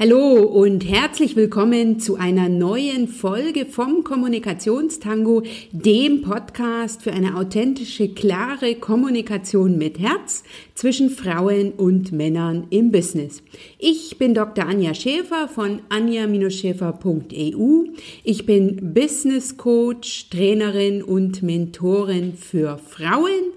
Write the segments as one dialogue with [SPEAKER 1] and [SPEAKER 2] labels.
[SPEAKER 1] Hallo und herzlich willkommen zu einer neuen Folge vom Kommunikationstango, dem Podcast für eine authentische, klare Kommunikation mit Herz zwischen Frauen und Männern im Business. Ich bin Dr. Anja Schäfer von anja-schäfer.eu. Ich bin Business Coach, Trainerin und Mentorin für Frauen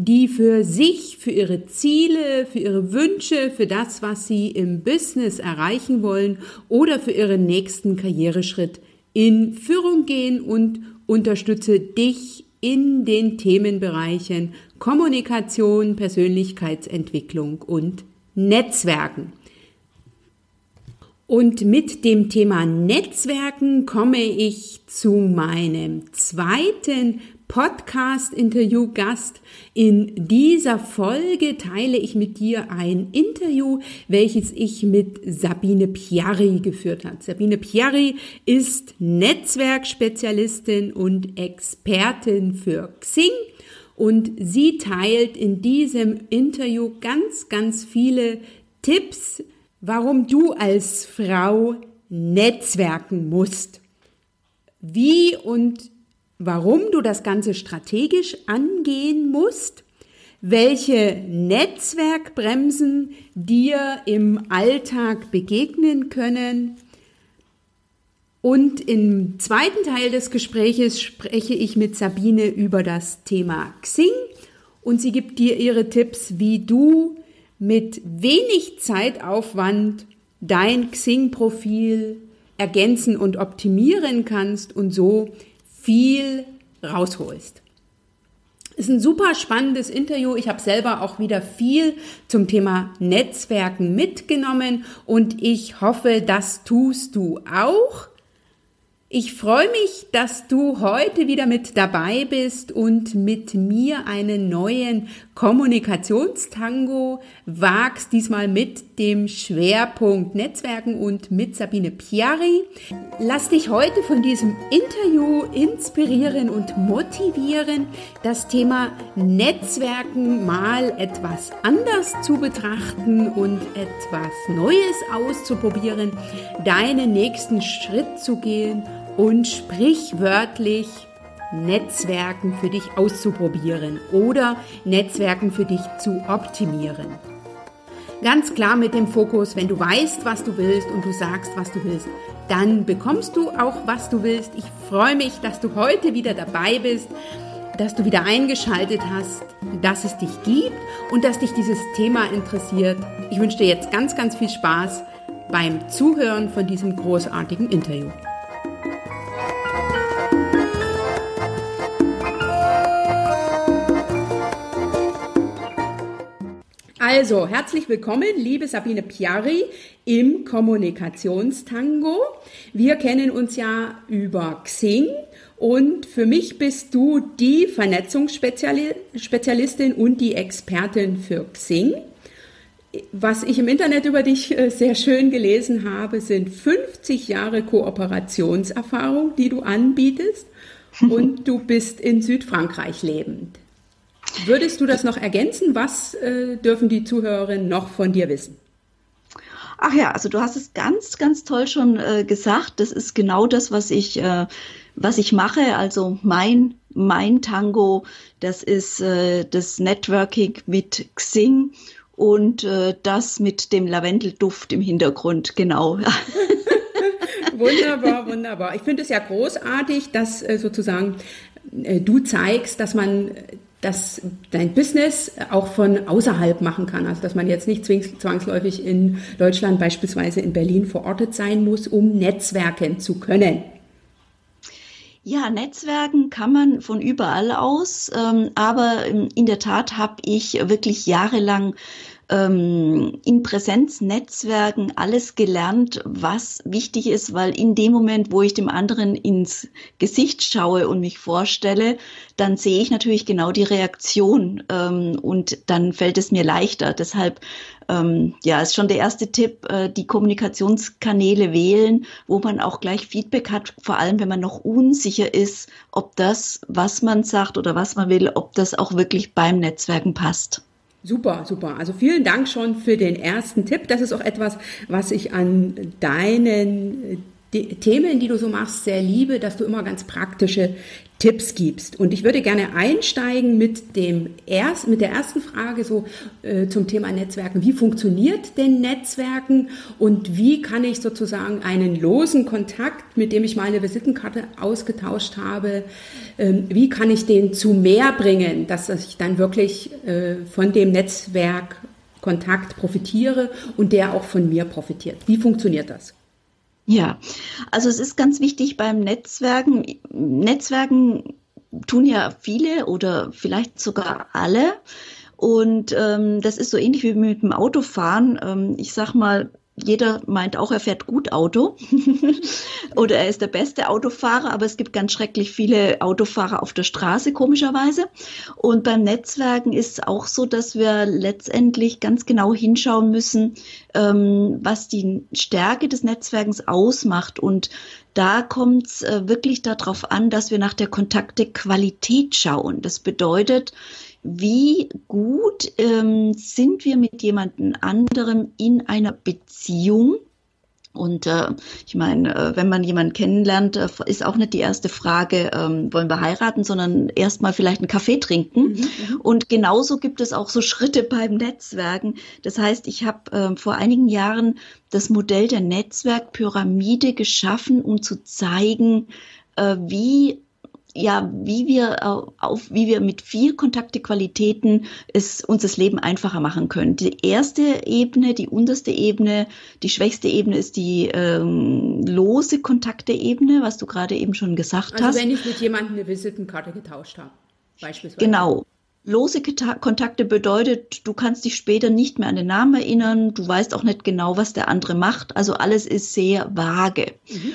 [SPEAKER 1] die für sich, für ihre Ziele, für ihre Wünsche, für das, was sie im Business erreichen wollen oder für ihren nächsten Karriereschritt in Führung gehen und unterstütze dich in den Themenbereichen Kommunikation, Persönlichkeitsentwicklung und Netzwerken. Und mit dem Thema Netzwerken komme ich zu meinem zweiten Podcast-Interview-Gast. In dieser Folge teile ich mit dir ein Interview, welches ich mit Sabine Piari geführt habe. Sabine Piari ist Netzwerkspezialistin und Expertin für Xing und sie teilt in diesem Interview ganz, ganz viele Tipps, warum du als Frau netzwerken musst. Wie und warum du das Ganze strategisch angehen musst, welche Netzwerkbremsen dir im Alltag begegnen können. Und im zweiten Teil des Gespräches spreche ich mit Sabine über das Thema Xing und sie gibt dir ihre Tipps, wie du mit wenig Zeitaufwand dein Xing-Profil ergänzen und optimieren kannst und so viel rausholst. Ist ein super spannendes Interview. Ich habe selber auch wieder viel zum Thema Netzwerken mitgenommen und ich hoffe, das tust du auch. Ich freue mich, dass du heute wieder mit dabei bist und mit mir einen neuen Kommunikationstango wagst, diesmal mit dem Schwerpunkt Netzwerken und mit Sabine Piari. Lass dich heute von diesem Interview inspirieren und motivieren, das Thema Netzwerken mal etwas anders zu betrachten und etwas Neues auszuprobieren, deinen nächsten Schritt zu gehen und sprichwörtlich Netzwerken für dich auszuprobieren oder Netzwerken für dich zu optimieren. Ganz klar mit dem Fokus, wenn du weißt, was du willst und du sagst, was du willst, dann bekommst du auch, was du willst. Ich freue mich, dass du heute wieder dabei bist, dass du wieder eingeschaltet hast, dass es dich gibt und dass dich dieses Thema interessiert. Ich wünsche dir jetzt ganz, ganz viel Spaß beim Zuhören von diesem großartigen Interview. Also, herzlich willkommen, liebe Sabine Piari im Kommunikationstango. Wir kennen uns ja über Xing und für mich bist du die Vernetzungsspezialistin und die Expertin für Xing. Was ich im Internet über dich äh, sehr schön gelesen habe, sind 50 Jahre Kooperationserfahrung, die du anbietest und du bist in Südfrankreich lebend. Würdest du das noch ergänzen? Was äh, dürfen die Zuhörerinnen noch von dir wissen?
[SPEAKER 2] Ach ja, also du hast es ganz, ganz toll schon äh, gesagt. Das ist genau das, was ich, äh, was ich mache. Also mein, mein Tango, das ist äh, das Networking mit Xing und äh, das mit dem Lavendelduft im Hintergrund, genau.
[SPEAKER 1] wunderbar, wunderbar. Ich finde es ja großartig, dass äh, sozusagen äh, du zeigst, dass man dass dein Business auch von außerhalb machen kann. Also dass man jetzt nicht zwangsläufig in Deutschland, beispielsweise in Berlin verortet sein muss, um netzwerken zu können.
[SPEAKER 2] Ja, Netzwerken kann man von überall aus, ähm, aber in der Tat habe ich wirklich jahrelang ähm, in Präsenznetzwerken alles gelernt, was wichtig ist, weil in dem Moment, wo ich dem anderen ins Gesicht schaue und mich vorstelle, dann sehe ich natürlich genau die Reaktion ähm, und dann fällt es mir leichter. Deshalb ähm, ja, ist schon der erste Tipp, äh, die Kommunikationskanäle wählen, wo man auch gleich Feedback hat, vor allem wenn man noch unsicher ist, ob das, was man sagt oder was man will, ob das auch wirklich beim Netzwerken passt.
[SPEAKER 1] Super, super. Also vielen Dank schon für den ersten Tipp. Das ist auch etwas, was ich an deinen die Themen, die du so machst, sehr liebe, dass du immer ganz praktische Tipps gibst. Und ich würde gerne einsteigen mit dem erst, mit der ersten Frage so äh, zum Thema Netzwerken. Wie funktioniert denn Netzwerken und wie kann ich sozusagen einen losen Kontakt, mit dem ich meine Visitenkarte ausgetauscht habe, ähm, wie kann ich den zu mehr bringen, dass ich dann wirklich äh, von dem Netzwerkkontakt profitiere und der auch von mir profitiert? Wie funktioniert das?
[SPEAKER 2] Ja, also es ist ganz wichtig beim Netzwerken. Netzwerken tun ja viele oder vielleicht sogar alle. Und ähm, das ist so ähnlich wie mit dem Autofahren. Ähm, ich sag mal, jeder meint auch, er fährt gut Auto oder er ist der beste Autofahrer, aber es gibt ganz schrecklich viele Autofahrer auf der Straße, komischerweise. Und beim Netzwerken ist es auch so, dass wir letztendlich ganz genau hinschauen müssen, ähm, was die Stärke des Netzwerkens ausmacht. Und da kommt es äh, wirklich darauf an, dass wir nach der Kontaktequalität schauen. Das bedeutet, wie gut ähm, sind wir mit jemandem anderem in einer Beziehung? Und äh, ich meine, äh, wenn man jemanden kennenlernt, äh, ist auch nicht die erste Frage, ähm, wollen wir heiraten, sondern erstmal vielleicht einen Kaffee trinken. Mhm, mhm, und genauso gibt es auch so Schritte beim Netzwerken. Das heißt, ich habe äh, vor einigen Jahren das Modell der Netzwerkpyramide geschaffen, um zu zeigen, äh, wie ja, wie wir auf, wie wir mit vier Kontaktequalitäten es uns das Leben einfacher machen können. Die erste Ebene, die unterste Ebene, die schwächste Ebene ist die ähm, lose Kontakte-Ebene, was du gerade eben schon gesagt
[SPEAKER 1] also
[SPEAKER 2] hast.
[SPEAKER 1] Also wenn ich mit jemandem eine Visitenkarte getauscht habe,
[SPEAKER 2] beispielsweise. Genau. Lose Kontakte bedeutet, du kannst dich später nicht mehr an den Namen erinnern, du weißt auch nicht genau, was der andere macht. Also alles ist sehr vage. Mhm.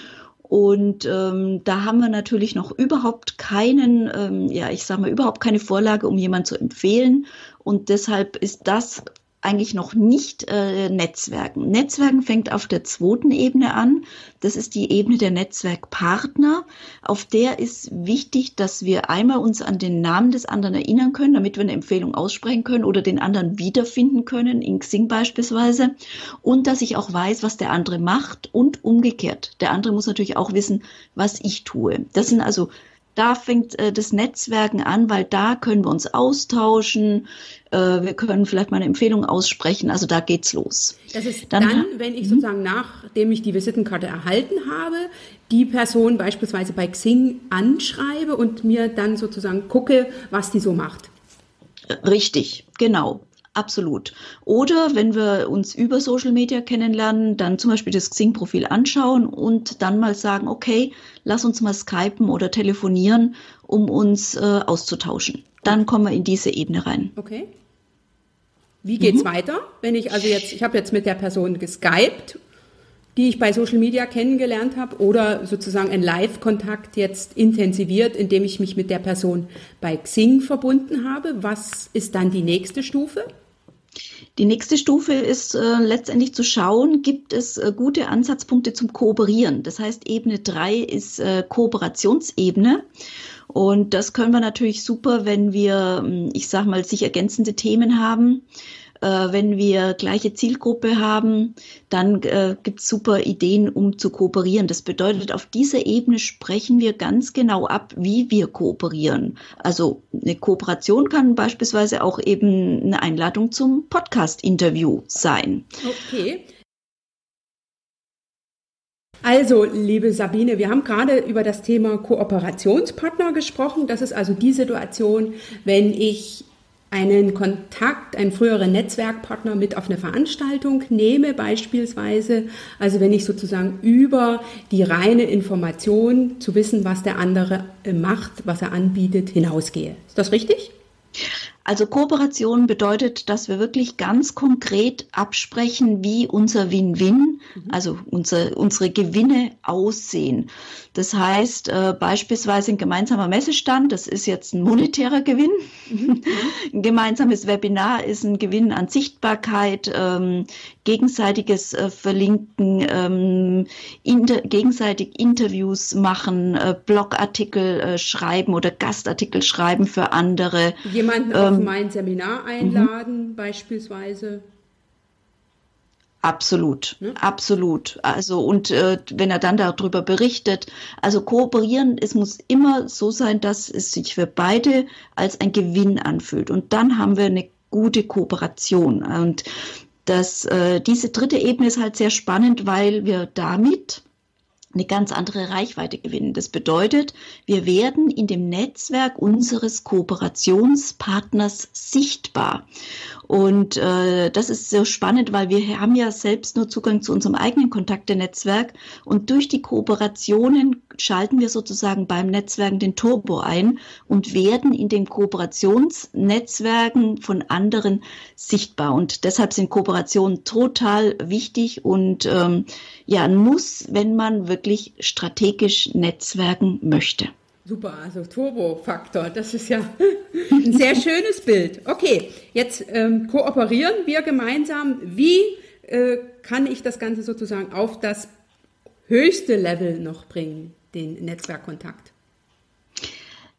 [SPEAKER 2] Und ähm, da haben wir natürlich noch überhaupt keinen, ähm, ja, ich sage mal, überhaupt keine Vorlage, um jemanden zu empfehlen. Und deshalb ist das eigentlich noch nicht äh, Netzwerken. Netzwerken fängt auf der zweiten Ebene an. Das ist die Ebene der Netzwerkpartner. Auf der ist wichtig, dass wir einmal uns an den Namen des anderen erinnern können, damit wir eine Empfehlung aussprechen können oder den anderen wiederfinden können, in Xing beispielsweise. Und dass ich auch weiß, was der andere macht und umgekehrt. Der andere muss natürlich auch wissen, was ich tue. Das sind also da fängt äh, das Netzwerken an, weil da können wir uns austauschen, äh, wir können vielleicht mal eine Empfehlung aussprechen, also da geht's los.
[SPEAKER 1] Das ist dann, dann wenn ich mhm. sozusagen nachdem ich die Visitenkarte erhalten habe, die Person beispielsweise bei Xing anschreibe und mir dann sozusagen gucke, was die so macht.
[SPEAKER 2] Richtig, genau. Absolut. Oder wenn wir uns über Social Media kennenlernen, dann zum Beispiel das Xing-Profil anschauen und dann mal sagen, okay, lass uns mal skypen oder telefonieren, um uns äh, auszutauschen. Dann kommen wir in diese Ebene rein.
[SPEAKER 1] Okay. Wie geht's mhm. weiter? Wenn ich also jetzt, ich habe jetzt mit der Person geskypt, die ich bei Social Media kennengelernt habe, oder sozusagen ein Live-Kontakt jetzt intensiviert, indem ich mich mit der Person bei Xing verbunden habe. Was ist dann die nächste Stufe?
[SPEAKER 2] Die nächste Stufe ist äh, letztendlich zu schauen, gibt es äh, gute Ansatzpunkte zum Kooperieren. Das heißt, Ebene 3 ist äh, Kooperationsebene. Und das können wir natürlich super, wenn wir, hm, ich sag mal, sich ergänzende Themen haben wenn wir gleiche Zielgruppe haben, dann äh, gibt es super Ideen, um zu kooperieren. Das bedeutet, auf dieser Ebene sprechen wir ganz genau ab, wie wir kooperieren. Also eine Kooperation kann beispielsweise auch eben eine Einladung zum Podcast-Interview sein.
[SPEAKER 1] Okay. Also, liebe Sabine, wir haben gerade über das Thema Kooperationspartner gesprochen. Das ist also die Situation, wenn ich einen Kontakt, einen früheren Netzwerkpartner mit auf eine Veranstaltung nehme beispielsweise. Also wenn ich sozusagen über die reine Information zu wissen, was der andere äh, macht, was er anbietet, hinausgehe. Ist das richtig?
[SPEAKER 2] Also Kooperation bedeutet, dass wir wirklich ganz konkret absprechen, wie unser Win-Win mhm. also unser, unsere Gewinne aussehen. Das heißt, äh, beispielsweise ein gemeinsamer Messestand, das ist jetzt ein monetärer Gewinn. Mhm. ein gemeinsames Webinar ist ein Gewinn an Sichtbarkeit, ähm, gegenseitiges äh, Verlinken, ähm, inter, gegenseitig Interviews machen, äh, Blogartikel äh, schreiben oder Gastartikel schreiben für andere.
[SPEAKER 1] Jemanden ähm, auf mein Seminar einladen, mhm. beispielsweise.
[SPEAKER 2] Absolut, ne? absolut. Also und äh, wenn er dann darüber berichtet, also kooperieren, es muss immer so sein, dass es sich für beide als ein Gewinn anfühlt. Und dann haben wir eine gute Kooperation. Und das, äh, diese dritte Ebene ist halt sehr spannend, weil wir damit eine ganz andere Reichweite gewinnen. Das bedeutet, wir werden in dem Netzwerk unseres Kooperationspartners sichtbar. Und äh, das ist so spannend, weil wir haben ja selbst nur Zugang zu unserem eigenen Kontaktenetzwerk und durch die Kooperationen schalten wir sozusagen beim Netzwerken den Turbo ein und werden in den Kooperationsnetzwerken von anderen sichtbar. Und deshalb sind Kooperationen total wichtig und ähm, ja, ein Muss, wenn man wirklich strategisch netzwerken möchte.
[SPEAKER 1] Super, also Turbo-Faktor, das ist ja ein sehr schönes Bild. Okay, jetzt ähm, kooperieren wir gemeinsam. Wie äh, kann ich das Ganze sozusagen auf das höchste Level noch bringen, den Netzwerkkontakt?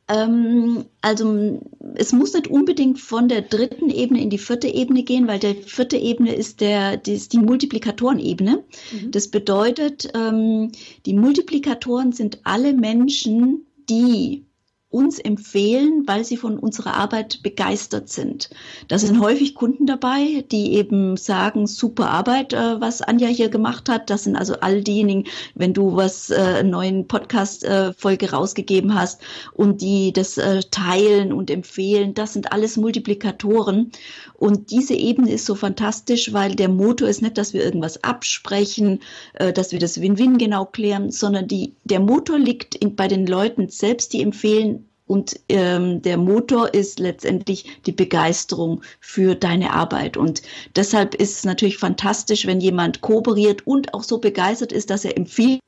[SPEAKER 2] Ähm, also es muss nicht unbedingt von der dritten Ebene in die vierte Ebene gehen, weil der vierte Ebene ist, der, die, ist die Multiplikatorenebene. Mhm. Das bedeutet, ähm, die Multiplikatoren sind alle Menschen, die uns empfehlen, weil sie von unserer Arbeit begeistert sind. Da sind häufig Kunden dabei, die eben sagen, super Arbeit, äh, was Anja hier gemacht hat. Das sind also all diejenigen, wenn du was, äh, einen neuen Podcast-Folge äh, rausgegeben hast und die das äh, teilen und empfehlen, das sind alles Multiplikatoren. Und diese Ebene ist so fantastisch, weil der Motor ist nicht, dass wir irgendwas absprechen, äh, dass wir das Win-Win genau klären, sondern die, der Motor liegt in, bei den Leuten selbst, die empfehlen, und ähm, der Motor ist letztendlich die Begeisterung für deine Arbeit. Und deshalb ist es natürlich fantastisch, wenn jemand kooperiert und auch so begeistert ist, dass er empfiehlt.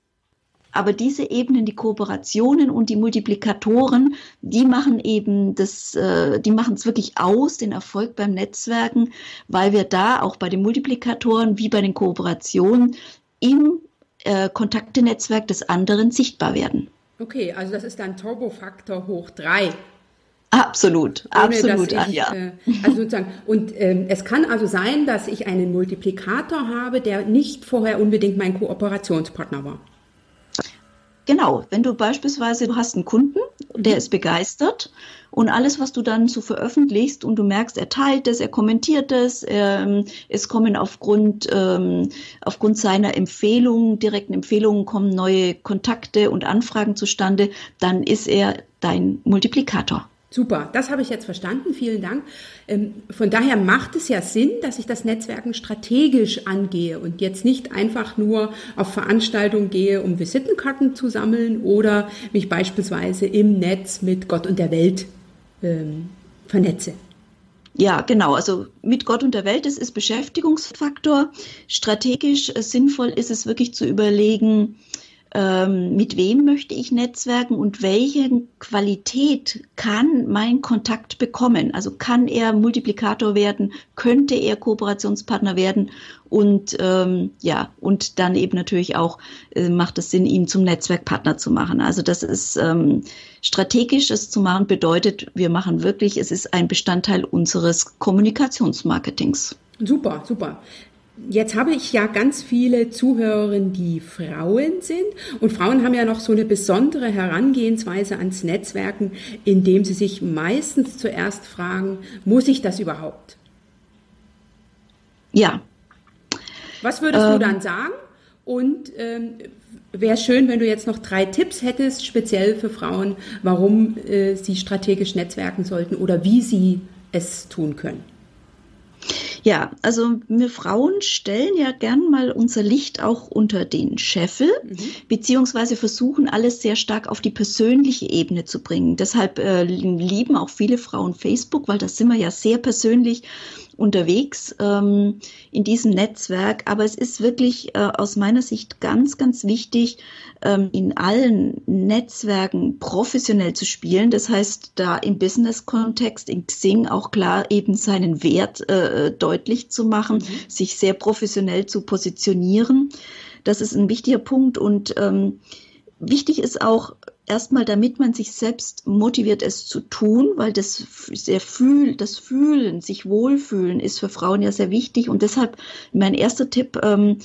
[SPEAKER 2] Aber diese Ebenen, die Kooperationen und die Multiplikatoren, die machen eben das, äh, die machen es wirklich aus, den Erfolg beim Netzwerken, weil wir da auch bei den Multiplikatoren wie bei den Kooperationen im äh, Kontaktenetzwerk des anderen sichtbar werden.
[SPEAKER 1] Okay, also das ist dann Turbofaktor hoch drei.
[SPEAKER 2] Absolut, Ohne, absolut, ich, ja.
[SPEAKER 1] Äh, also sozusagen, und ähm, es kann also sein, dass ich einen Multiplikator habe, der nicht vorher unbedingt mein Kooperationspartner war.
[SPEAKER 2] Genau, wenn du beispielsweise, du hast einen Kunden, der mhm. ist begeistert und alles, was du dann so veröffentlichst und du merkst, er teilt es, er kommentiert es, ähm, es kommen aufgrund, ähm, aufgrund seiner Empfehlungen, direkten Empfehlungen kommen neue Kontakte und Anfragen zustande, dann ist er dein Multiplikator.
[SPEAKER 1] Super, das habe ich jetzt verstanden. Vielen Dank. Ähm, von daher macht es ja Sinn, dass ich das Netzwerken strategisch angehe und jetzt nicht einfach nur auf Veranstaltungen gehe, um Visitenkarten zu sammeln oder mich beispielsweise im Netz mit Gott und der Welt ähm, vernetze.
[SPEAKER 2] Ja, genau. Also mit Gott und der Welt, das ist Beschäftigungsfaktor. Strategisch äh, sinnvoll ist es wirklich zu überlegen, ähm, mit wem möchte ich netzwerken und welche Qualität kann mein Kontakt bekommen. Also kann er Multiplikator werden, könnte er Kooperationspartner werden und ähm, ja, und dann eben natürlich auch äh, macht es Sinn, ihn zum Netzwerkpartner zu machen. Also das ist ähm, strategisch, es zu machen, bedeutet, wir machen wirklich, es ist ein Bestandteil unseres Kommunikationsmarketings.
[SPEAKER 1] Super, super. Jetzt habe ich ja ganz viele Zuhörerinnen, die Frauen sind. Und Frauen haben ja noch so eine besondere Herangehensweise ans Netzwerken, indem sie sich meistens zuerst fragen, muss ich das überhaupt?
[SPEAKER 2] Ja.
[SPEAKER 1] Was würdest ähm, du dann sagen? Und ähm, wäre schön, wenn du jetzt noch drei Tipps hättest, speziell für Frauen, warum äh, sie strategisch netzwerken sollten oder wie sie es tun können.
[SPEAKER 2] Ja, also wir Frauen stellen ja gern mal unser Licht auch unter den Scheffel, mhm. beziehungsweise versuchen alles sehr stark auf die persönliche Ebene zu bringen. Deshalb äh, lieben auch viele Frauen Facebook, weil da sind wir ja sehr persönlich unterwegs ähm, in diesem Netzwerk. Aber es ist wirklich äh, aus meiner Sicht ganz, ganz wichtig, ähm, in allen Netzwerken professionell zu spielen. Das heißt, da im Business-Kontext, in Xing auch klar eben seinen Wert äh, deutlich zu machen, mhm. sich sehr professionell zu positionieren. Das ist ein wichtiger Punkt und ähm, wichtig ist auch, erstmal, damit man sich selbst motiviert, es zu tun, weil das sehr fühlt, das Fühlen, sich wohlfühlen ist für Frauen ja sehr wichtig. Und deshalb mein erster Tipp, ähm,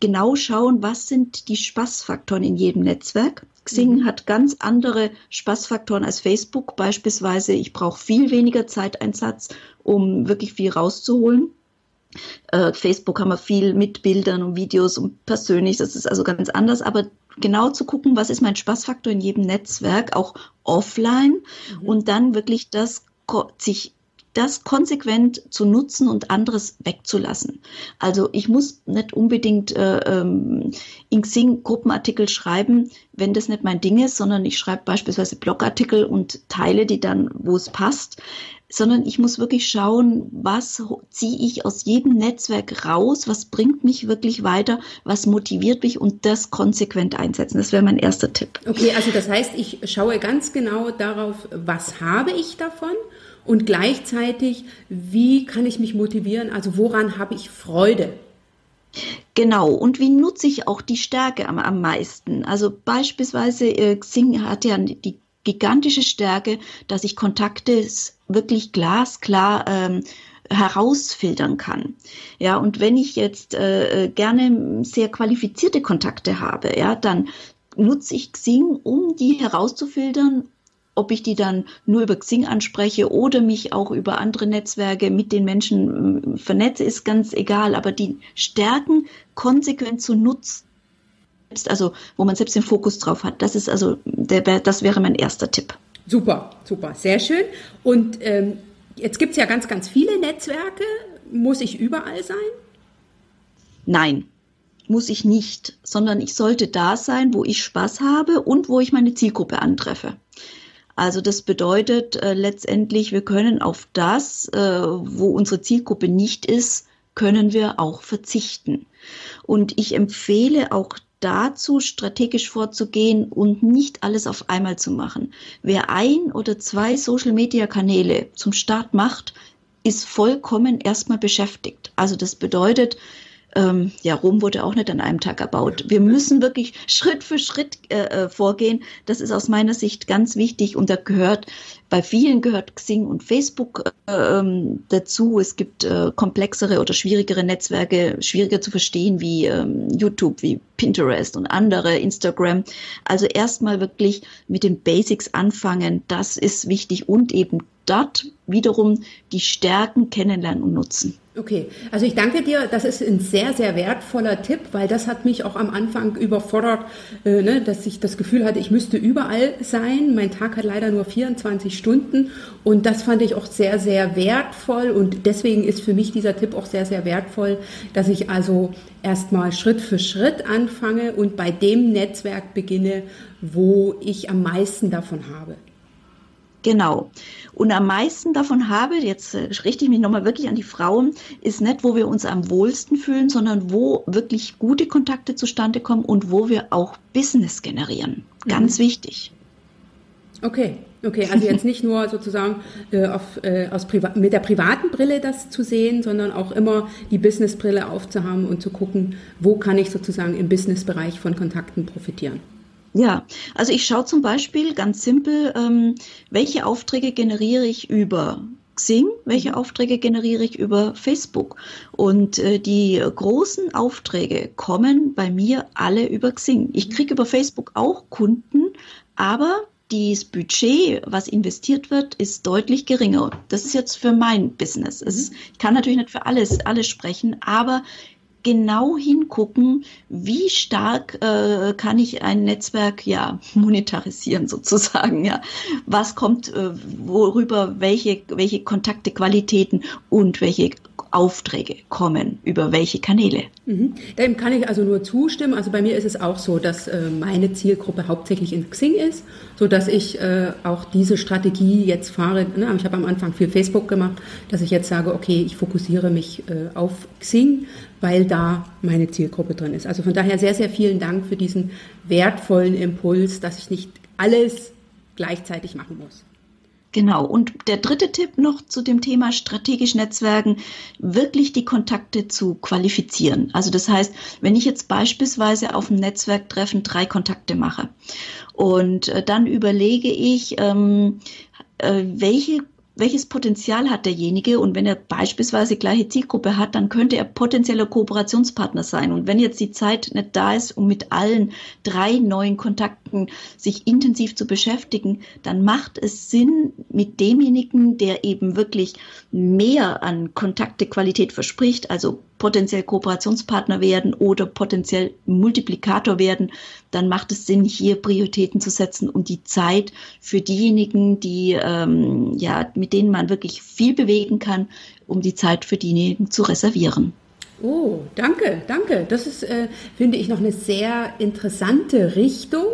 [SPEAKER 2] genau schauen, was sind die Spaßfaktoren in jedem Netzwerk. Xing mhm. hat ganz andere Spaßfaktoren als Facebook. Beispielsweise, ich brauche viel weniger Zeiteinsatz, um wirklich viel rauszuholen. Äh, Facebook haben wir viel mit Bildern und Videos und persönlich, das ist also ganz anders, aber genau zu gucken, was ist mein Spaßfaktor in jedem Netzwerk, auch offline mhm. und dann wirklich das sich das konsequent zu nutzen und anderes wegzulassen. Also ich muss nicht unbedingt äh, ähm, in Xing Gruppenartikel schreiben, wenn das nicht mein Ding ist, sondern ich schreibe beispielsweise Blogartikel und teile die dann, wo es passt sondern ich muss wirklich schauen, was ziehe ich aus jedem Netzwerk raus, was bringt mich wirklich weiter, was motiviert mich und das konsequent einsetzen. Das wäre mein erster Tipp.
[SPEAKER 1] Okay, also das heißt, ich schaue ganz genau darauf, was habe ich davon und gleichzeitig, wie kann ich mich motivieren, also woran habe ich Freude.
[SPEAKER 2] Genau, und wie nutze ich auch die Stärke am, am meisten? Also beispielsweise, äh, Xing hat ja die gigantische Stärke, dass ich Kontakte wirklich glasklar ähm, herausfiltern kann. Ja, und wenn ich jetzt äh, äh, gerne sehr qualifizierte Kontakte habe, ja, dann nutze ich Xing, um die herauszufiltern ob ich die dann nur über Xing anspreche oder mich auch über andere Netzwerke mit den Menschen vernetze, ist ganz egal. Aber die Stärken konsequent zu nutzen, also wo man selbst den Fokus drauf hat. Das ist also, der, das wäre mein erster Tipp.
[SPEAKER 1] Super, super, sehr schön. Und ähm, jetzt gibt es ja ganz, ganz viele Netzwerke. Muss ich überall sein?
[SPEAKER 2] Nein, muss ich nicht, sondern ich sollte da sein, wo ich Spaß habe und wo ich meine Zielgruppe antreffe. Also das bedeutet äh, letztendlich, wir können auf das, äh, wo unsere Zielgruppe nicht ist, können wir auch verzichten. Und ich empfehle auch dazu, strategisch vorzugehen und nicht alles auf einmal zu machen. Wer ein oder zwei Social-Media-Kanäle zum Start macht, ist vollkommen erstmal beschäftigt. Also das bedeutet, ähm, ja, Rom wurde auch nicht an einem Tag erbaut. Wir müssen wirklich Schritt für Schritt äh, äh, vorgehen. Das ist aus meiner Sicht ganz wichtig und da gehört, bei vielen gehört Xing und Facebook äh, ähm, dazu. Es gibt äh, komplexere oder schwierigere Netzwerke, schwieriger zu verstehen wie ähm, YouTube, wie Pinterest und andere, Instagram. Also erstmal wirklich mit den Basics anfangen. Das ist wichtig und eben dort wiederum die Stärken kennenlernen und nutzen.
[SPEAKER 1] Okay, also ich danke dir. Das ist ein sehr, sehr wertvoller Tipp, weil das hat mich auch am Anfang überfordert, äh, ne, dass ich das Gefühl hatte, ich müsste überall sein. Mein Tag hat leider nur 24 Stunden und das fand ich auch sehr, sehr wertvoll und deswegen ist für mich dieser Tipp auch sehr, sehr wertvoll, dass ich also erstmal Schritt für Schritt anfange und bei dem Netzwerk beginne, wo ich am meisten davon habe.
[SPEAKER 2] Genau. Und am meisten davon habe, jetzt äh, richte ich mich nochmal wirklich an die Frauen, ist nicht, wo wir uns am wohlsten fühlen, sondern wo wirklich gute Kontakte zustande kommen und wo wir auch Business generieren. Ganz mhm. wichtig.
[SPEAKER 1] Okay, okay, also jetzt nicht nur sozusagen äh, auf, äh, aus mit der privaten Brille das zu sehen, sondern auch immer die Businessbrille aufzuhaben und zu gucken, wo kann ich sozusagen im Businessbereich von Kontakten profitieren.
[SPEAKER 2] Ja, also ich schaue zum Beispiel ganz simpel, ähm, welche Aufträge generiere ich über Xing, welche mhm. Aufträge generiere ich über Facebook. Und äh, die großen Aufträge kommen bei mir alle über Xing. Ich kriege über Facebook auch Kunden, aber das Budget, was investiert wird, ist deutlich geringer. Das ist jetzt für mein Business. Ist, mhm. ich kann natürlich nicht für alles, alles sprechen, aber genau hingucken, wie stark äh, kann ich ein Netzwerk ja monetarisieren sozusagen, ja. Was kommt, äh, worüber, welche, welche Kontakte, Qualitäten und welche Aufträge kommen, über welche Kanäle.
[SPEAKER 1] Mhm. Dem kann ich also nur zustimmen. Also bei mir ist es auch so, dass äh, meine Zielgruppe hauptsächlich in Xing ist, so dass ich äh, auch diese Strategie jetzt fahre. Ne? Ich habe am Anfang viel Facebook gemacht, dass ich jetzt sage, okay, ich fokussiere mich äh, auf Xing, weil da meine Zielgruppe drin ist. Also von daher sehr, sehr vielen Dank für diesen wertvollen Impuls, dass ich nicht alles gleichzeitig machen muss.
[SPEAKER 2] Genau. Und der dritte Tipp noch zu dem Thema strategisch Netzwerken, wirklich die Kontakte zu qualifizieren. Also das heißt, wenn ich jetzt beispielsweise auf einem Netzwerktreffen drei Kontakte mache und äh, dann überlege ich, ähm, äh, welche welches Potenzial hat derjenige und wenn er beispielsweise gleiche Zielgruppe hat, dann könnte er potenzieller Kooperationspartner sein. Und wenn jetzt die Zeit nicht da ist, um mit allen drei neuen Kontakten sich intensiv zu beschäftigen, dann macht es Sinn, mit demjenigen, der eben wirklich mehr an Kontaktequalität verspricht, also potenziell Kooperationspartner werden oder potenziell Multiplikator werden, dann macht es Sinn, hier Prioritäten zu setzen und die Zeit für diejenigen, die ähm, ja mit denen man wirklich viel bewegen kann, um die Zeit für diejenigen zu reservieren.
[SPEAKER 1] Oh, danke, danke. Das ist, äh, finde ich, noch eine sehr interessante Richtung,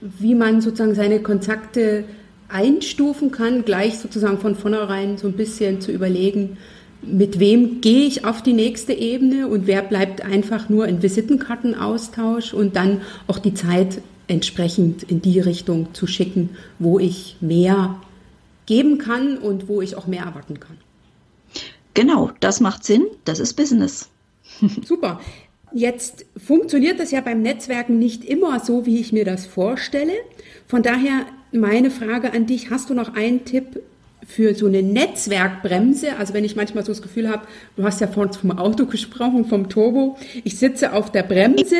[SPEAKER 1] wie man sozusagen seine Kontakte einstufen kann, gleich sozusagen von vornherein so ein bisschen zu überlegen, mit wem gehe ich auf die nächste Ebene und wer bleibt einfach nur in Visitenkartenaustausch und dann auch die Zeit entsprechend in die Richtung zu schicken, wo ich mehr geben kann und wo ich auch mehr erwarten kann.
[SPEAKER 2] Genau, das macht Sinn, das ist Business.
[SPEAKER 1] Super. Jetzt funktioniert das ja beim Netzwerken nicht immer so, wie ich mir das vorstelle. Von daher meine Frage an dich, hast du noch einen Tipp, für so eine Netzwerkbremse, also wenn ich manchmal so das Gefühl habe, du hast ja vorhin vom Auto gesprochen, vom Turbo, ich sitze auf der Bremse,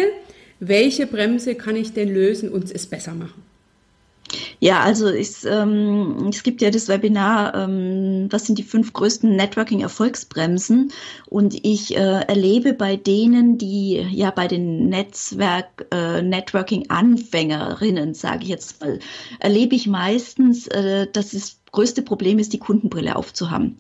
[SPEAKER 1] welche Bremse kann ich denn lösen und es besser machen?
[SPEAKER 2] Ja, also ich, ähm, es gibt ja das Webinar, ähm, was sind die fünf größten Networking-Erfolgsbremsen? Und ich äh, erlebe bei denen, die ja bei den Netzwerk, äh, sage ich jetzt mal, erlebe ich meistens, äh, dass es größte Problem ist, die Kundenbrille aufzuhaben.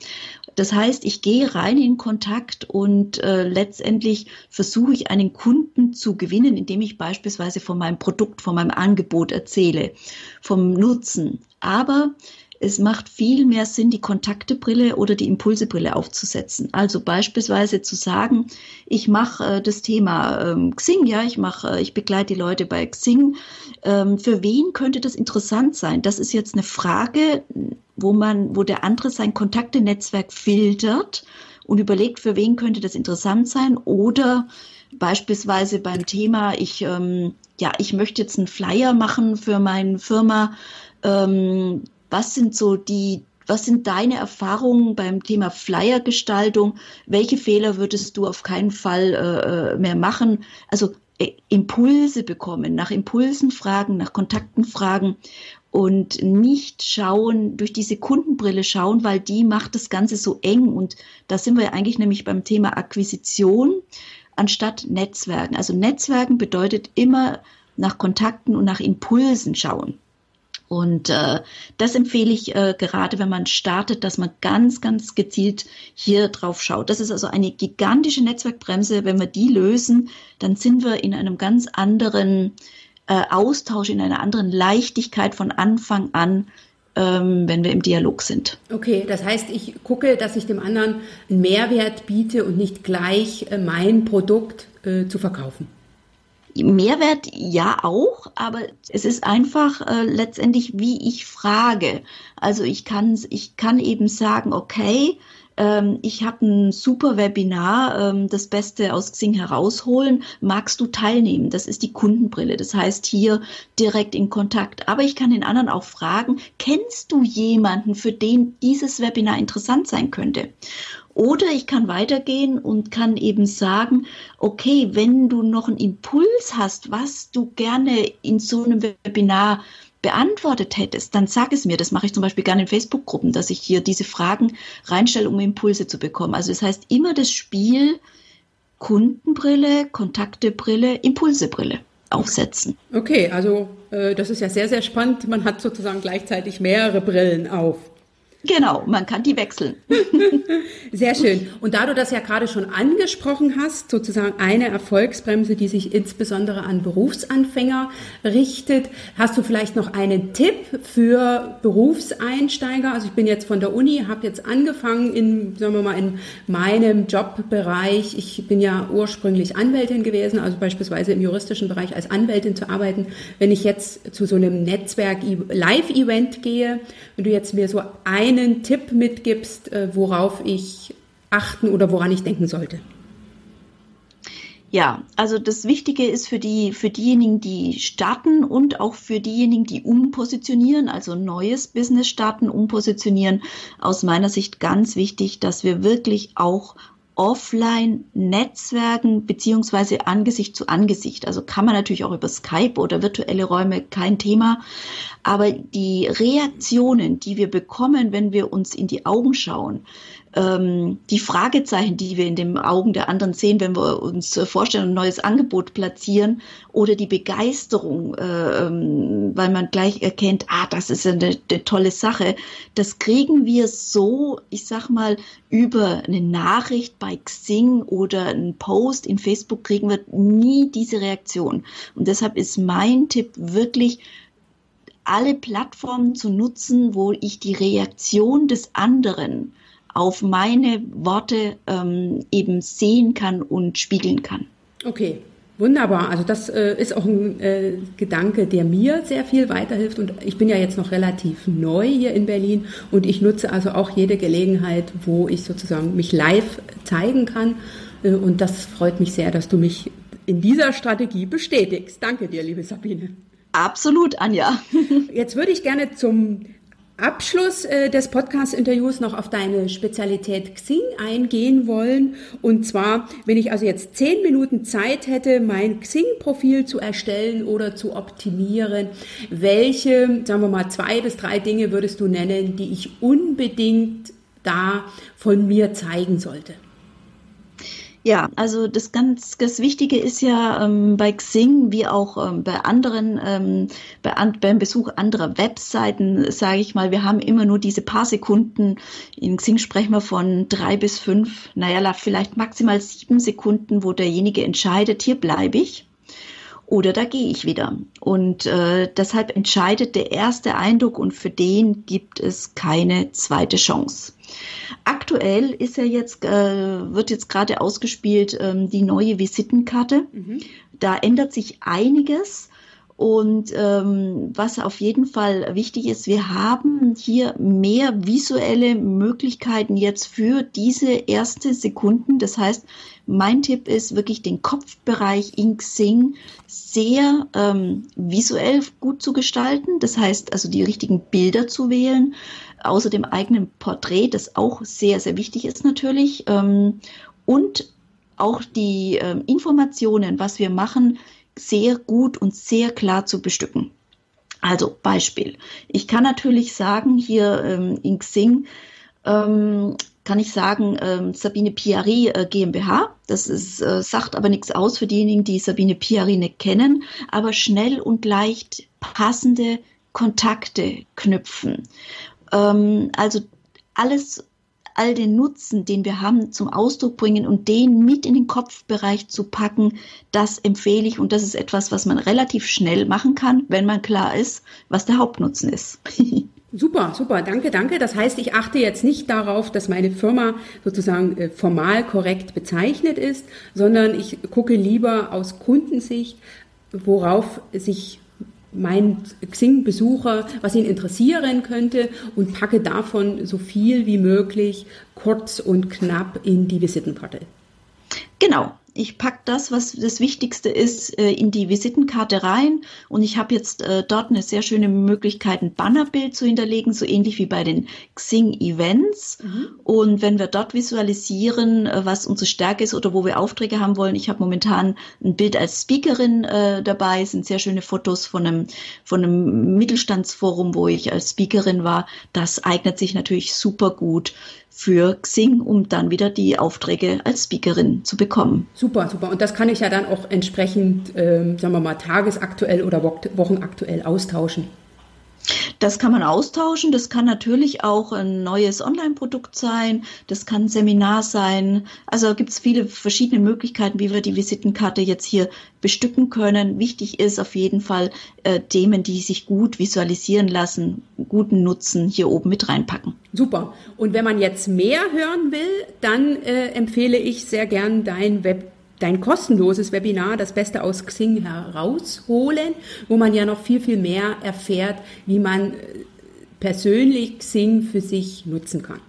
[SPEAKER 2] Das heißt, ich gehe rein in Kontakt und äh, letztendlich versuche ich einen Kunden zu gewinnen, indem ich beispielsweise von meinem Produkt, von meinem Angebot erzähle, vom Nutzen. Aber es macht viel mehr Sinn, die Kontaktebrille oder die Impulsebrille aufzusetzen. Also beispielsweise zu sagen, ich mache äh, das Thema ähm, Xing, ja, ich mache, äh, ich begleite die Leute bei Xing. Ähm, für wen könnte das interessant sein? Das ist jetzt eine Frage, wo man, wo der andere sein Kontaktenetzwerk filtert und überlegt, für wen könnte das interessant sein oder beispielsweise beim Thema, ich, ähm, ja, ich möchte jetzt einen Flyer machen für meine Firma. Ähm, was sind so die, was sind deine Erfahrungen beim Thema Flyergestaltung? Welche Fehler würdest du auf keinen Fall äh, äh mehr machen? Also äh, Impulse bekommen, nach Impulsen fragen, nach Kontakten fragen und nicht schauen, durch diese Kundenbrille schauen, weil die macht das Ganze so eng. Und da sind wir eigentlich nämlich beim Thema Akquisition anstatt Netzwerken. Also Netzwerken bedeutet immer nach Kontakten und nach Impulsen schauen. Und äh, das empfehle ich äh, gerade, wenn man startet, dass man ganz, ganz gezielt hier drauf schaut. Das ist also eine gigantische Netzwerkbremse. Wenn wir die lösen, dann sind wir in einem ganz anderen äh, Austausch, in einer anderen Leichtigkeit von Anfang an, ähm, wenn wir im Dialog sind.
[SPEAKER 1] Okay, das heißt, ich gucke, dass ich dem anderen einen Mehrwert biete und nicht gleich äh, mein Produkt äh, zu verkaufen.
[SPEAKER 2] Mehrwert ja auch, aber es ist einfach äh, letztendlich, wie ich frage. Also ich kann, ich kann eben sagen, okay, ähm, ich habe ein super Webinar, ähm, das Beste aus Xing herausholen. Magst du teilnehmen? Das ist die Kundenbrille. Das heißt hier direkt in Kontakt. Aber ich kann den anderen auch fragen, kennst du jemanden, für den dieses Webinar interessant sein könnte? Oder ich kann weitergehen und kann eben sagen, okay, wenn du noch einen Impuls hast, was du gerne in so einem Webinar beantwortet hättest, dann sag es mir. Das mache ich zum Beispiel gerne in Facebook-Gruppen, dass ich hier diese Fragen reinstelle, um Impulse zu bekommen. Also das heißt immer das Spiel Kundenbrille, Kontaktebrille, Impulsebrille aufsetzen.
[SPEAKER 1] Okay, also äh, das ist ja sehr, sehr spannend. Man hat sozusagen gleichzeitig mehrere Brillen auf.
[SPEAKER 2] Genau, man kann die wechseln.
[SPEAKER 1] Sehr schön. Und da du das ja gerade schon angesprochen hast, sozusagen eine Erfolgsbremse, die sich insbesondere an Berufsanfänger richtet, hast du vielleicht noch einen Tipp für Berufseinsteiger? Also ich bin jetzt von der Uni, habe jetzt angefangen in, sagen wir mal, in meinem Jobbereich. Ich bin ja ursprünglich Anwältin gewesen, also beispielsweise im juristischen Bereich als Anwältin zu arbeiten. Wenn ich jetzt zu so einem Netzwerk-Live-Event gehe, wenn du jetzt mir so ein einen Tipp mitgibst, äh, worauf ich achten oder woran ich denken sollte?
[SPEAKER 2] Ja, also das Wichtige ist für die, für diejenigen, die starten und auch für diejenigen, die umpositionieren, also neues Business starten, umpositionieren, aus meiner Sicht ganz wichtig, dass wir wirklich auch offline Netzwerken beziehungsweise Angesicht zu Angesicht. Also kann man natürlich auch über Skype oder virtuelle Räume, kein Thema. Aber die Reaktionen, die wir bekommen, wenn wir uns in die Augen schauen, ähm, die Fragezeichen, die wir in den Augen der anderen sehen, wenn wir uns vorstellen, ein neues Angebot platzieren oder die Begeisterung, äh, ähm, weil man gleich erkennt, ah, das ist eine, eine tolle Sache, das kriegen wir so, ich sag mal, über eine Nachricht bei Xing oder einen Post in Facebook kriegen wir nie diese Reaktion. Und deshalb ist mein Tipp wirklich, alle Plattformen zu nutzen, wo ich die Reaktion des anderen auf meine Worte ähm, eben sehen kann und spiegeln kann.
[SPEAKER 1] Okay, Wunderbar. Also das äh, ist auch ein äh, Gedanke, der mir sehr viel weiterhilft. Und ich bin ja jetzt noch relativ neu hier in Berlin und ich nutze also auch jede Gelegenheit, wo ich sozusagen mich live zeigen kann. Äh, und das freut mich sehr, dass du mich in dieser Strategie bestätigst. Danke dir, liebe Sabine.
[SPEAKER 2] Absolut, Anja.
[SPEAKER 1] Jetzt würde ich gerne zum Abschluss äh, des Podcast-Interviews noch auf deine Spezialität Xing eingehen wollen. Und zwar, wenn ich also jetzt zehn Minuten Zeit hätte, mein Xing-Profil zu erstellen oder zu optimieren, welche, sagen wir mal, zwei bis drei Dinge würdest du nennen, die ich unbedingt da von mir zeigen sollte?
[SPEAKER 2] Ja, also das ganz das Wichtige ist ja ähm, bei Xing wie auch ähm, bei anderen ähm, bei an, beim Besuch anderer Webseiten sage ich mal, wir haben immer nur diese paar Sekunden. In Xing sprechen wir von drei bis fünf, naja, vielleicht maximal sieben Sekunden, wo derjenige entscheidet, hier bleibe ich oder da gehe ich wieder. Und äh, deshalb entscheidet der erste Eindruck und für den gibt es keine zweite Chance. Aktuell ist ja jetzt, äh, wird jetzt gerade ausgespielt ähm, die neue Visitenkarte. Mhm. Da ändert sich einiges. Und ähm, was auf jeden Fall wichtig ist, wir haben hier mehr visuelle Möglichkeiten jetzt für diese erste Sekunden. Das heißt, mein Tipp ist wirklich den Kopfbereich in Xing sehr ähm, visuell gut zu gestalten. Das heißt also die richtigen Bilder zu wählen, außer dem eigenen Porträt, das auch sehr, sehr wichtig ist natürlich. Ähm, und auch die ähm, Informationen, was wir machen, sehr gut und sehr klar zu bestücken. Also Beispiel. Ich kann natürlich sagen, hier ähm, in Xing ähm, kann ich sagen, ähm, Sabine Piari äh, GmbH. Das ist, äh, sagt aber nichts aus für diejenigen, die Sabine Piari nicht kennen, aber schnell und leicht passende Kontakte knüpfen. Ähm, also alles all den Nutzen, den wir haben, zum Ausdruck bringen und den mit in den Kopfbereich zu packen, das empfehle ich und das ist etwas, was man relativ schnell machen kann, wenn man klar ist, was der Hauptnutzen ist.
[SPEAKER 1] Super, super, danke, danke. Das heißt, ich achte jetzt nicht darauf, dass meine Firma sozusagen äh, formal korrekt bezeichnet ist, sondern ich gucke lieber aus Kundensicht, worauf sich mein Xing-Besucher, was ihn interessieren könnte und packe davon so viel wie möglich kurz und knapp in die Visitenkarte.
[SPEAKER 2] Genau, ich packe das, was das Wichtigste ist, äh, in die Visitenkarte rein und ich habe jetzt äh, dort eine sehr schöne Möglichkeit, ein Bannerbild zu hinterlegen, so ähnlich wie bei den Xing-Events. Mhm. Und wenn wir dort visualisieren, äh, was unsere Stärke ist oder wo wir Aufträge haben wollen, ich habe momentan ein Bild als Speakerin äh, dabei, es sind sehr schöne Fotos von einem, von einem Mittelstandsforum, wo ich als Speakerin war. Das eignet sich natürlich super gut für Xing, um dann wieder die Aufträge als Speakerin zu bekommen.
[SPEAKER 1] Super, super. Und das kann ich ja dann auch entsprechend, ähm, sagen wir mal, tagesaktuell oder wochenaktuell austauschen.
[SPEAKER 2] Das kann man austauschen. Das kann natürlich auch ein neues Online-Produkt sein. Das kann ein Seminar sein. Also gibt es viele verschiedene Möglichkeiten, wie wir die Visitenkarte jetzt hier bestücken können. Wichtig ist auf jeden Fall äh, Themen, die sich gut visualisieren lassen, guten Nutzen hier oben mit reinpacken.
[SPEAKER 1] Super. Und wenn man jetzt mehr hören will, dann äh, empfehle ich sehr gern dein Web dein kostenloses Webinar Das Beste aus Xing herausholen, wo man ja noch viel, viel mehr erfährt, wie man äh, persönlich Xing für sich nutzen kann.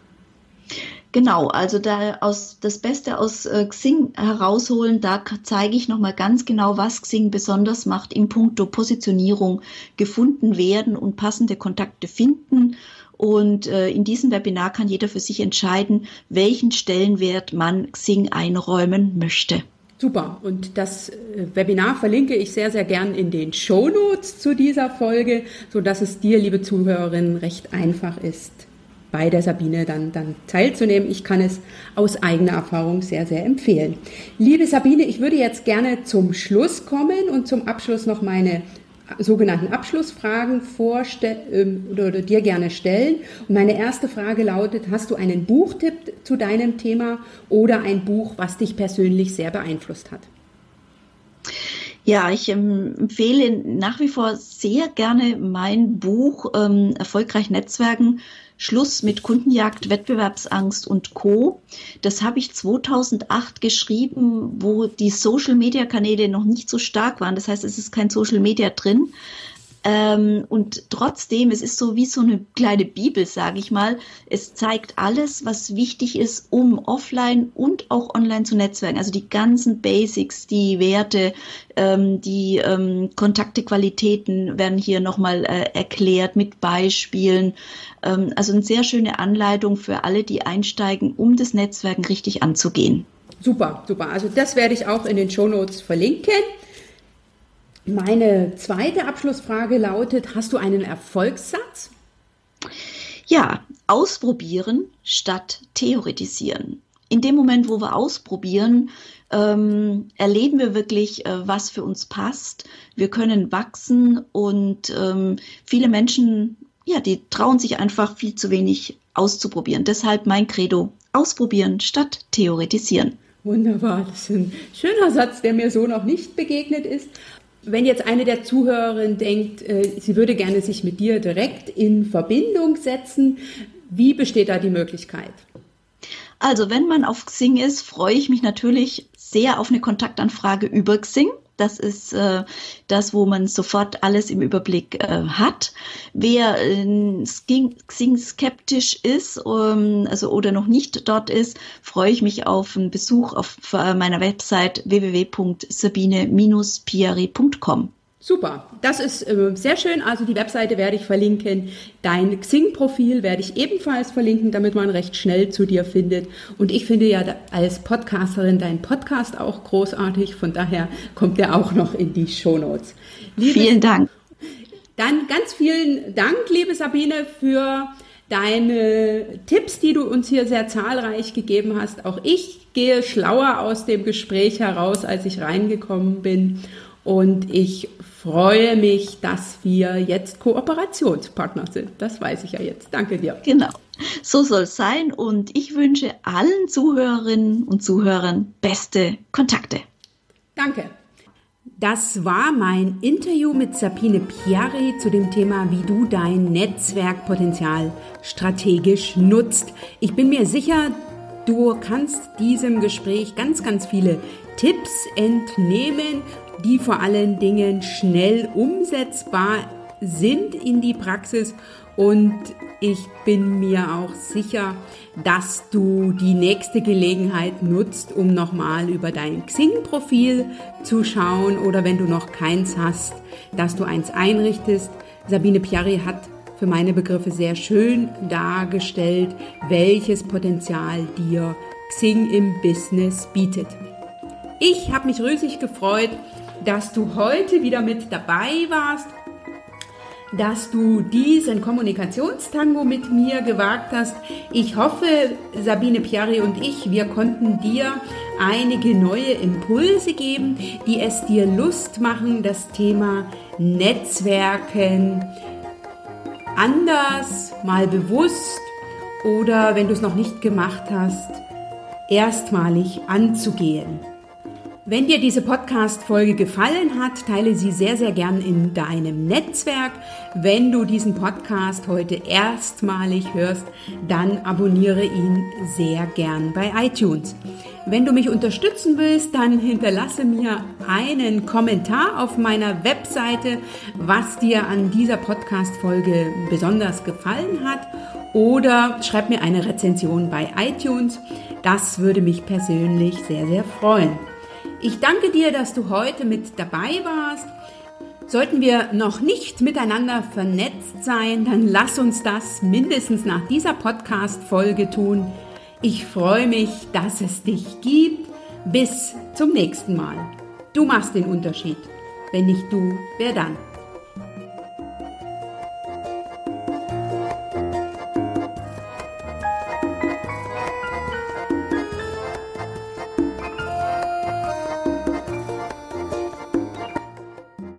[SPEAKER 2] Genau, also da aus das Beste aus äh, Xing herausholen, da zeige ich nochmal ganz genau, was Xing besonders macht im Punkto Positionierung, gefunden werden und passende Kontakte finden. Und äh, in diesem Webinar kann jeder für sich entscheiden, welchen Stellenwert man Xing einräumen möchte.
[SPEAKER 1] Super. Und das äh, Webinar verlinke ich sehr, sehr gern in den Show Notes zu dieser Folge, so dass es dir, liebe Zuhörerin, recht einfach ist, bei der Sabine dann, dann teilzunehmen. Ich kann es aus eigener Erfahrung sehr, sehr empfehlen. Liebe Sabine, ich würde jetzt gerne zum Schluss kommen und zum Abschluss noch meine sogenannten Abschlussfragen vorstellen ähm, oder, oder, dir gerne stellen. Und meine erste Frage lautet, hast du einen Buchtipp zu deinem Thema oder ein Buch, was dich persönlich sehr beeinflusst hat?
[SPEAKER 2] Ja, ich ähm, empfehle nach wie vor sehr gerne mein Buch ähm, Erfolgreich Netzwerken Schluss mit Kundenjagd, Wettbewerbsangst und Co. Das habe ich 2008 geschrieben, wo die Social-Media-Kanäle noch nicht so stark waren. Das heißt, es ist kein Social Media drin. Ähm, und trotzdem, es ist so wie so eine kleine Bibel, sage ich mal. Es zeigt alles, was wichtig ist, um offline und auch online zu netzwerken. Also die ganzen Basics, die Werte, ähm, die ähm, Kontaktequalitäten werden hier nochmal äh, erklärt mit Beispielen. Ähm, also eine sehr schöne Anleitung für alle, die einsteigen, um das Netzwerken richtig anzugehen.
[SPEAKER 1] Super, super. Also das werde ich auch in den Show Notes verlinken. Meine zweite Abschlussfrage lautet, hast du einen Erfolgssatz?
[SPEAKER 2] Ja, ausprobieren statt theoretisieren. In dem Moment, wo wir ausprobieren, ähm, erleben wir wirklich, äh, was für uns passt. Wir können wachsen und ähm, viele Menschen, ja, die trauen sich einfach viel zu wenig auszuprobieren. Deshalb mein Credo, ausprobieren statt theoretisieren.
[SPEAKER 1] Wunderbar, das ist ein schöner Satz, der mir so noch nicht begegnet ist. Wenn jetzt eine der Zuhörerinnen denkt, äh, sie würde gerne sich mit dir direkt in Verbindung setzen, wie besteht da die Möglichkeit?
[SPEAKER 2] Also, wenn man auf Xing ist, freue ich mich natürlich sehr auf eine Kontaktanfrage über Xing. Das ist äh, das, wo man sofort alles im Überblick äh, hat. Wer äh, Xing skeptisch ist ähm, also, oder noch nicht dort ist, freue ich mich auf einen Besuch auf äh, meiner Website www.sabine-piari.com.
[SPEAKER 1] Super, das ist äh, sehr schön. Also die Webseite werde ich verlinken. Dein Xing-Profil werde ich ebenfalls verlinken, damit man recht schnell zu dir findet. Und ich finde ja als Podcasterin deinen Podcast auch großartig. Von daher kommt der auch noch in die Shownotes.
[SPEAKER 2] Liebe, vielen Dank.
[SPEAKER 1] Dann ganz vielen Dank, liebe Sabine, für deine Tipps, die du uns hier sehr zahlreich gegeben hast. Auch ich gehe schlauer aus dem Gespräch heraus, als ich reingekommen bin. Und ich freue mich, dass wir jetzt Kooperationspartner sind. Das weiß ich ja jetzt. Danke dir.
[SPEAKER 2] Genau. So soll es sein. Und ich wünsche allen Zuhörerinnen und Zuhörern beste Kontakte.
[SPEAKER 1] Danke. Das war mein Interview mit Sabine Piari zu dem Thema, wie du dein Netzwerkpotenzial strategisch nutzt. Ich bin mir sicher, du kannst diesem Gespräch ganz, ganz viele Tipps entnehmen die vor allen Dingen schnell umsetzbar sind in die Praxis und ich bin mir auch sicher, dass du die nächste Gelegenheit nutzt, um nochmal über dein Xing-Profil zu schauen oder wenn du noch keins hast, dass du eins einrichtest. Sabine Piari hat für meine Begriffe sehr schön dargestellt, welches Potenzial dir Xing im Business bietet. Ich habe mich riesig gefreut, dass du heute wieder mit dabei warst, dass du diesen Kommunikationstango mit mir gewagt hast. Ich hoffe, Sabine Piari und ich, wir konnten dir einige neue Impulse geben, die es dir Lust machen, das Thema Netzwerken anders, mal bewusst oder wenn du es noch nicht gemacht hast, erstmalig anzugehen. Wenn dir diese Podcast-Folge gefallen hat, teile sie sehr, sehr gern in deinem Netzwerk. Wenn du diesen Podcast heute erstmalig hörst, dann abonniere ihn sehr gern bei iTunes. Wenn du mich unterstützen willst, dann hinterlasse mir einen Kommentar auf meiner Webseite, was dir an dieser Podcast-Folge besonders gefallen hat oder schreib mir eine Rezension bei iTunes. Das würde mich persönlich sehr, sehr freuen. Ich danke dir, dass du heute mit dabei warst. Sollten wir noch nicht miteinander vernetzt sein, dann lass uns das mindestens nach dieser Podcast-Folge tun. Ich freue mich, dass es dich gibt. Bis zum nächsten Mal. Du machst den Unterschied. Wenn nicht du, wer dann?